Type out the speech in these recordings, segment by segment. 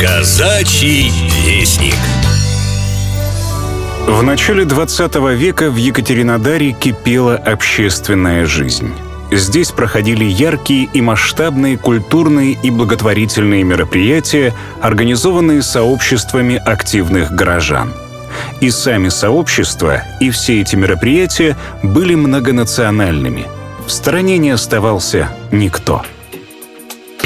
Казачий вестник. В начале 20 века в Екатеринодаре кипела общественная жизнь. Здесь проходили яркие и масштабные культурные и благотворительные мероприятия, организованные сообществами активных горожан. И сами сообщества, и все эти мероприятия были многонациональными. В стороне не оставался никто –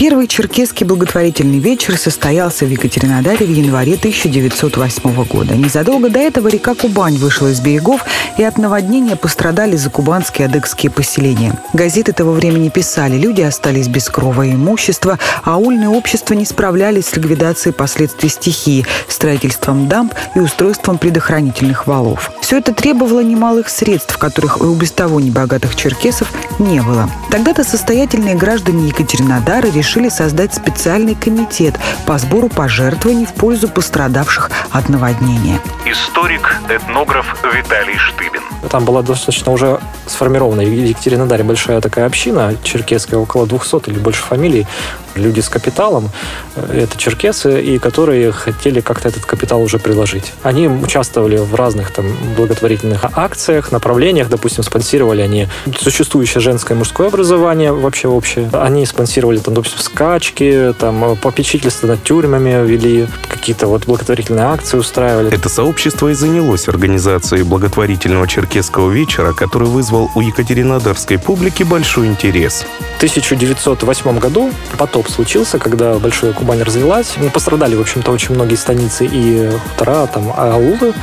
Первый черкесский благотворительный вечер состоялся в Екатеринодаре в январе 1908 года. Незадолго до этого река Кубань вышла из берегов, и от наводнения пострадали закубанские адыгские поселения. Газеты того времени писали, люди остались без крова и имущества, а аульные общества не справлялись с ликвидацией последствий стихии, строительством дамб и устройством предохранительных валов. Все это требовало немалых средств, которых у без того небогатых черкесов не было. Тогда-то состоятельные граждане Екатеринодара решили создать специальный комитет по сбору пожертвований в пользу пострадавших от наводнения. Историк, этнограф Виталий Штыбин. Там была достаточно уже сформирована в Екатеринодаре большая такая община черкесская, около 200 или больше фамилий люди с капиталом, э, это черкесы, и которые хотели как-то этот капитал уже приложить. Они участвовали в разных там благотворительных акциях, направлениях, допустим, спонсировали они существующее женское и мужское образование вообще общее. Они спонсировали там, допустим, скачки, там попечительство над тюрьмами вели, какие-то вот благотворительные акции устраивали. Это сообщество и занялось организацией благотворительного черкесского вечера, который вызвал у Екатеринодарской публики большой интерес. В 1908 году потом потоп случился, когда Большая Кубань развелась. Ну, пострадали, в общем-то, очень многие станицы и хутора, там, аулы.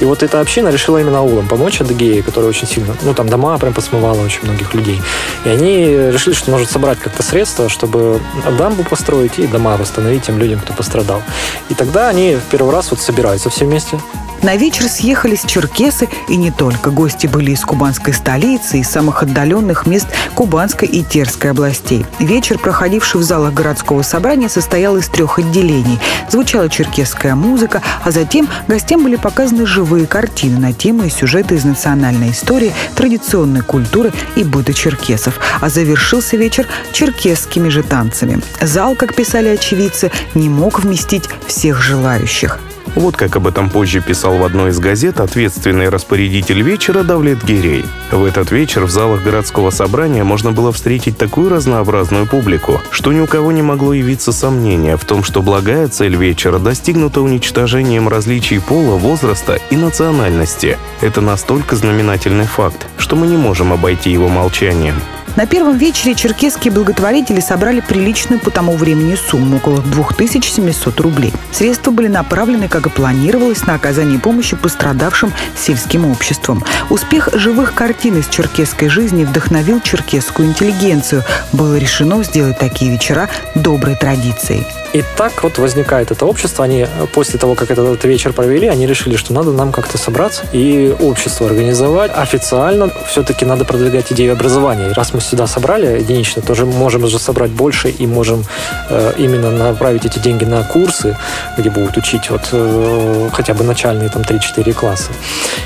И вот эта община решила именно аулам помочь Адыгее, которая очень сильно, ну, там дома прям посмывала очень многих людей. И они решили, что может собрать как-то средства, чтобы дамбу построить и дома восстановить тем людям, кто пострадал. И тогда они в первый раз вот собираются все вместе, на вечер съехались черкесы и не только. Гости были из кубанской столицы, из самых отдаленных мест Кубанской и Терской областей. Вечер, проходивший в залах городского собрания, состоял из трех отделений. Звучала черкесская музыка, а затем гостям были показаны живые картины на темы и сюжеты из национальной истории, традиционной культуры и быта черкесов. А завершился вечер черкесскими же танцами. Зал, как писали очевидцы, не мог вместить всех желающих. Вот как об этом позже писал в одной из газет ответственный распорядитель вечера Давлет Гирей. В этот вечер в залах городского собрания можно было встретить такую разнообразную публику, что ни у кого не могло явиться сомнения в том, что благая цель вечера достигнута уничтожением различий пола, возраста и национальности. Это настолько знаменательный факт, что мы не можем обойти его молчанием. На первом вечере черкесские благотворители собрали приличную по тому времени сумму – около 2700 рублей. Средства были направлены, как и планировалось, на оказание помощи пострадавшим сельским обществам. Успех живых картин из черкесской жизни вдохновил черкесскую интеллигенцию. Было решено сделать такие вечера доброй традицией. И так вот возникает это общество. Они после того, как этот, этот вечер провели, они решили, что надо нам как-то собраться и общество организовать. Официально все-таки надо продвигать идею образования. И раз мы сюда собрали единично, тоже можем уже собрать больше и можем э, именно направить эти деньги на курсы, где будут учить вот э, хотя бы начальные там 3-4 класса.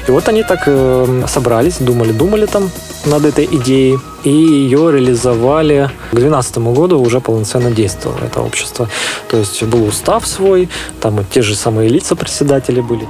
И вот они так э, собрались, думали-думали там над этой идеей и ее реализовали к 2012 году уже полноценно действовало это общество. То есть был устав свой, там те же самые лица председатели были.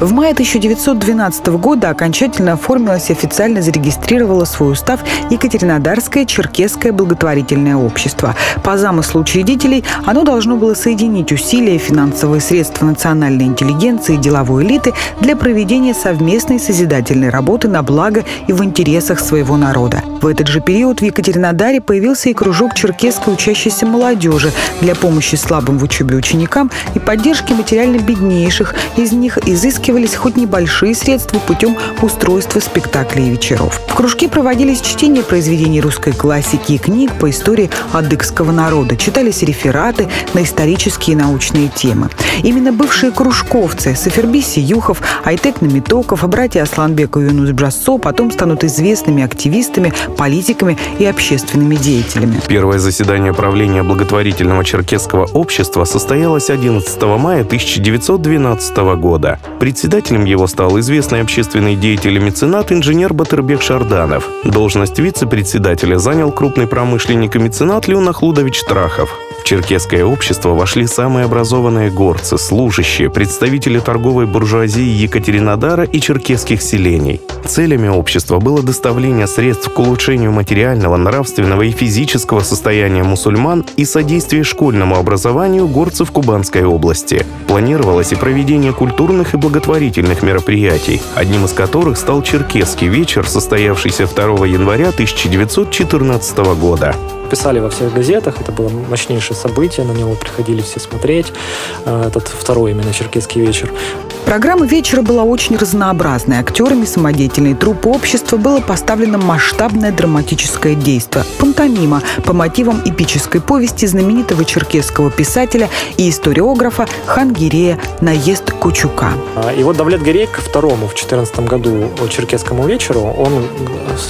В мае 1912 года окончательно оформилось и официально зарегистрировало свой устав Екатеринодарское черкесское благотворительное общество. По замыслу учредителей оно должно было соединить усилия, финансовые средства национальной интеллигенции и деловой элиты для проведения совместной созидательной работы на благо и в интересах своего народа. В этот же период в Екатеринодаре появился и кружок черкесской учащейся молодежи для помощи слабым в учебе ученикам и поддержки материально беднейших. Из них изыскивали выискивались хоть небольшие средства путем устройства спектаклей и вечеров. В кружке проводились чтения произведений русской классики и книг по истории адыгского народа. Читались рефераты на исторические и научные темы. Именно бывшие кружковцы Сафербиси Юхов, Айтек Намитоков, братья Асланбек и Юнус Брассо потом станут известными активистами, политиками и общественными деятелями. Первое заседание правления благотворительного черкесского общества состоялось 11 мая 1912 года. Председателем его стал известный общественный деятель и меценат инженер Батырбек Шарданов. Должность вице-председателя занял крупный промышленник и меценат Леон Ахлудович Трахов. Черкесское общество вошли самые образованные горцы, служащие, представители торговой буржуазии Екатеринодара и черкесских селений. Целями общества было доставление средств к улучшению материального, нравственного и физического состояния мусульман и содействие школьному образованию горцев Кубанской области. Планировалось и проведение культурных и благотворительных мероприятий, одним из которых стал Черкесский вечер, состоявшийся 2 января 1914 года писали во всех газетах, это было мощнейшее событие, на него приходили все смотреть, э, этот второй именно черкесский вечер. Программа вечера была очень разнообразной. Актерами самодеятельной труппы общества было поставлено масштабное драматическое действие – пантомима по мотивам эпической повести знаменитого черкесского писателя и историографа Хангирея «Наезд Кучука». А, и вот Давлет Гирей ко второму в 2014 году черкесскому вечеру он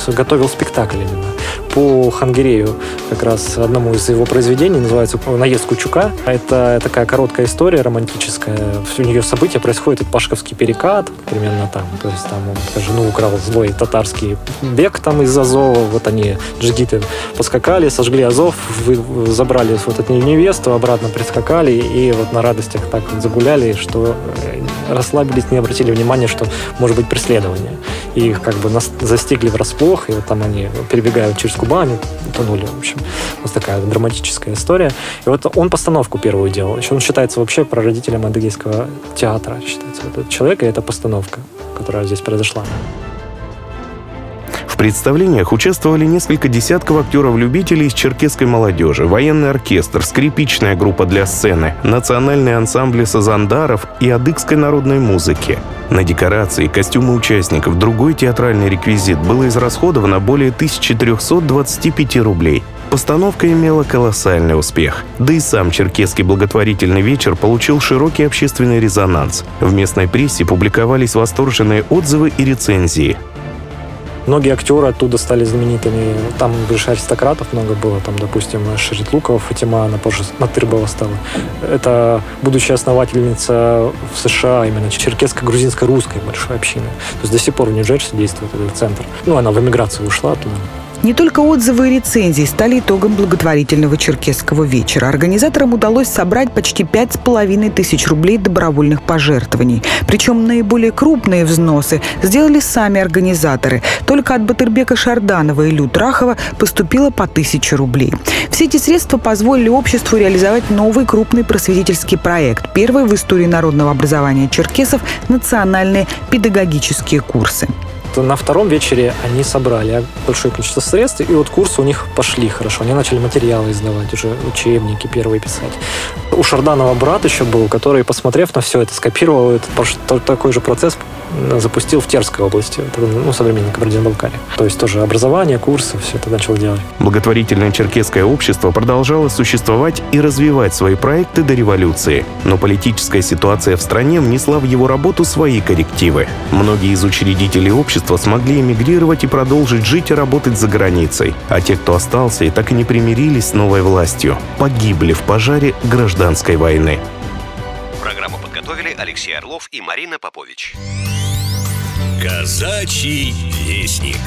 готовил спектакль именно по Хангирею, как раз одному из его произведений, называется «Наезд Кучука». Это такая короткая история романтическая. У нее события происходят Пашковский перекат, примерно там. То есть там он жену украл злой татарский бег там из Азова. Вот они, джигиты, поскакали, сожгли Азов, вы, забрали вот эту невесту, обратно прискакали и вот на радостях так загуляли, что э, расслабились, не обратили внимания, что может быть преследование. И их как бы нас застигли врасплох, и вот там они перебегают через Кубань, утонули, в общем. Вот такая драматическая история. И вот он постановку первую делал. Еще он считается вообще прародителем адыгейского театра, считается этот человек, и это постановка, которая здесь произошла. В представлениях участвовали несколько десятков актеров-любителей из черкесской молодежи, военный оркестр, скрипичная группа для сцены, национальные ансамбли сазандаров и адыгской народной музыки. На декорации, костюмы участников, другой театральный реквизит было израсходовано более 1325 рублей. Постановка имела колоссальный успех. Да и сам черкесский благотворительный вечер получил широкий общественный резонанс. В местной прессе публиковались восторженные отзывы и рецензии. Многие актеры оттуда стали знаменитыми. Там больше аристократов много было. Там, допустим, Шеретлукова Фатима, она позже Натырбова стала. Это будущая основательница в США именно черкесско-грузинско-русской большой общины. То есть до сих пор в Нью-Джерси действует этот центр. Ну, она в эмиграцию ушла оттуда. Не только отзывы и рецензии стали итогом благотворительного черкесского вечера. Организаторам удалось собрать почти пять с половиной тысяч рублей добровольных пожертвований. Причем наиболее крупные взносы сделали сами организаторы. Только от Батырбека Шарданова и Лю Трахова поступило по тысяче рублей. Все эти средства позволили обществу реализовать новый крупный просветительский проект. Первый в истории народного образования черкесов – национальные педагогические курсы на втором вечере они собрали большое количество средств, и вот курсы у них пошли хорошо. Они начали материалы издавать, уже учебники первые писать. У Шарданова брат еще был, который, посмотрев на все это, скопировал этот такой же процесс, запустил в Терской области, ну, современный Кабардино-Балкария. То есть тоже образование, курсы, все это начал делать. Благотворительное черкесское общество продолжало существовать и развивать свои проекты до революции. Но политическая ситуация в стране внесла в его работу свои коррективы. Многие из учредителей общества смогли эмигрировать и продолжить жить и работать за границей. А те, кто остался и так и не примирились с новой властью, погибли в пожаре гражданской войны. Программу подготовили Алексей Орлов и Марина Попович. Казачий вестник.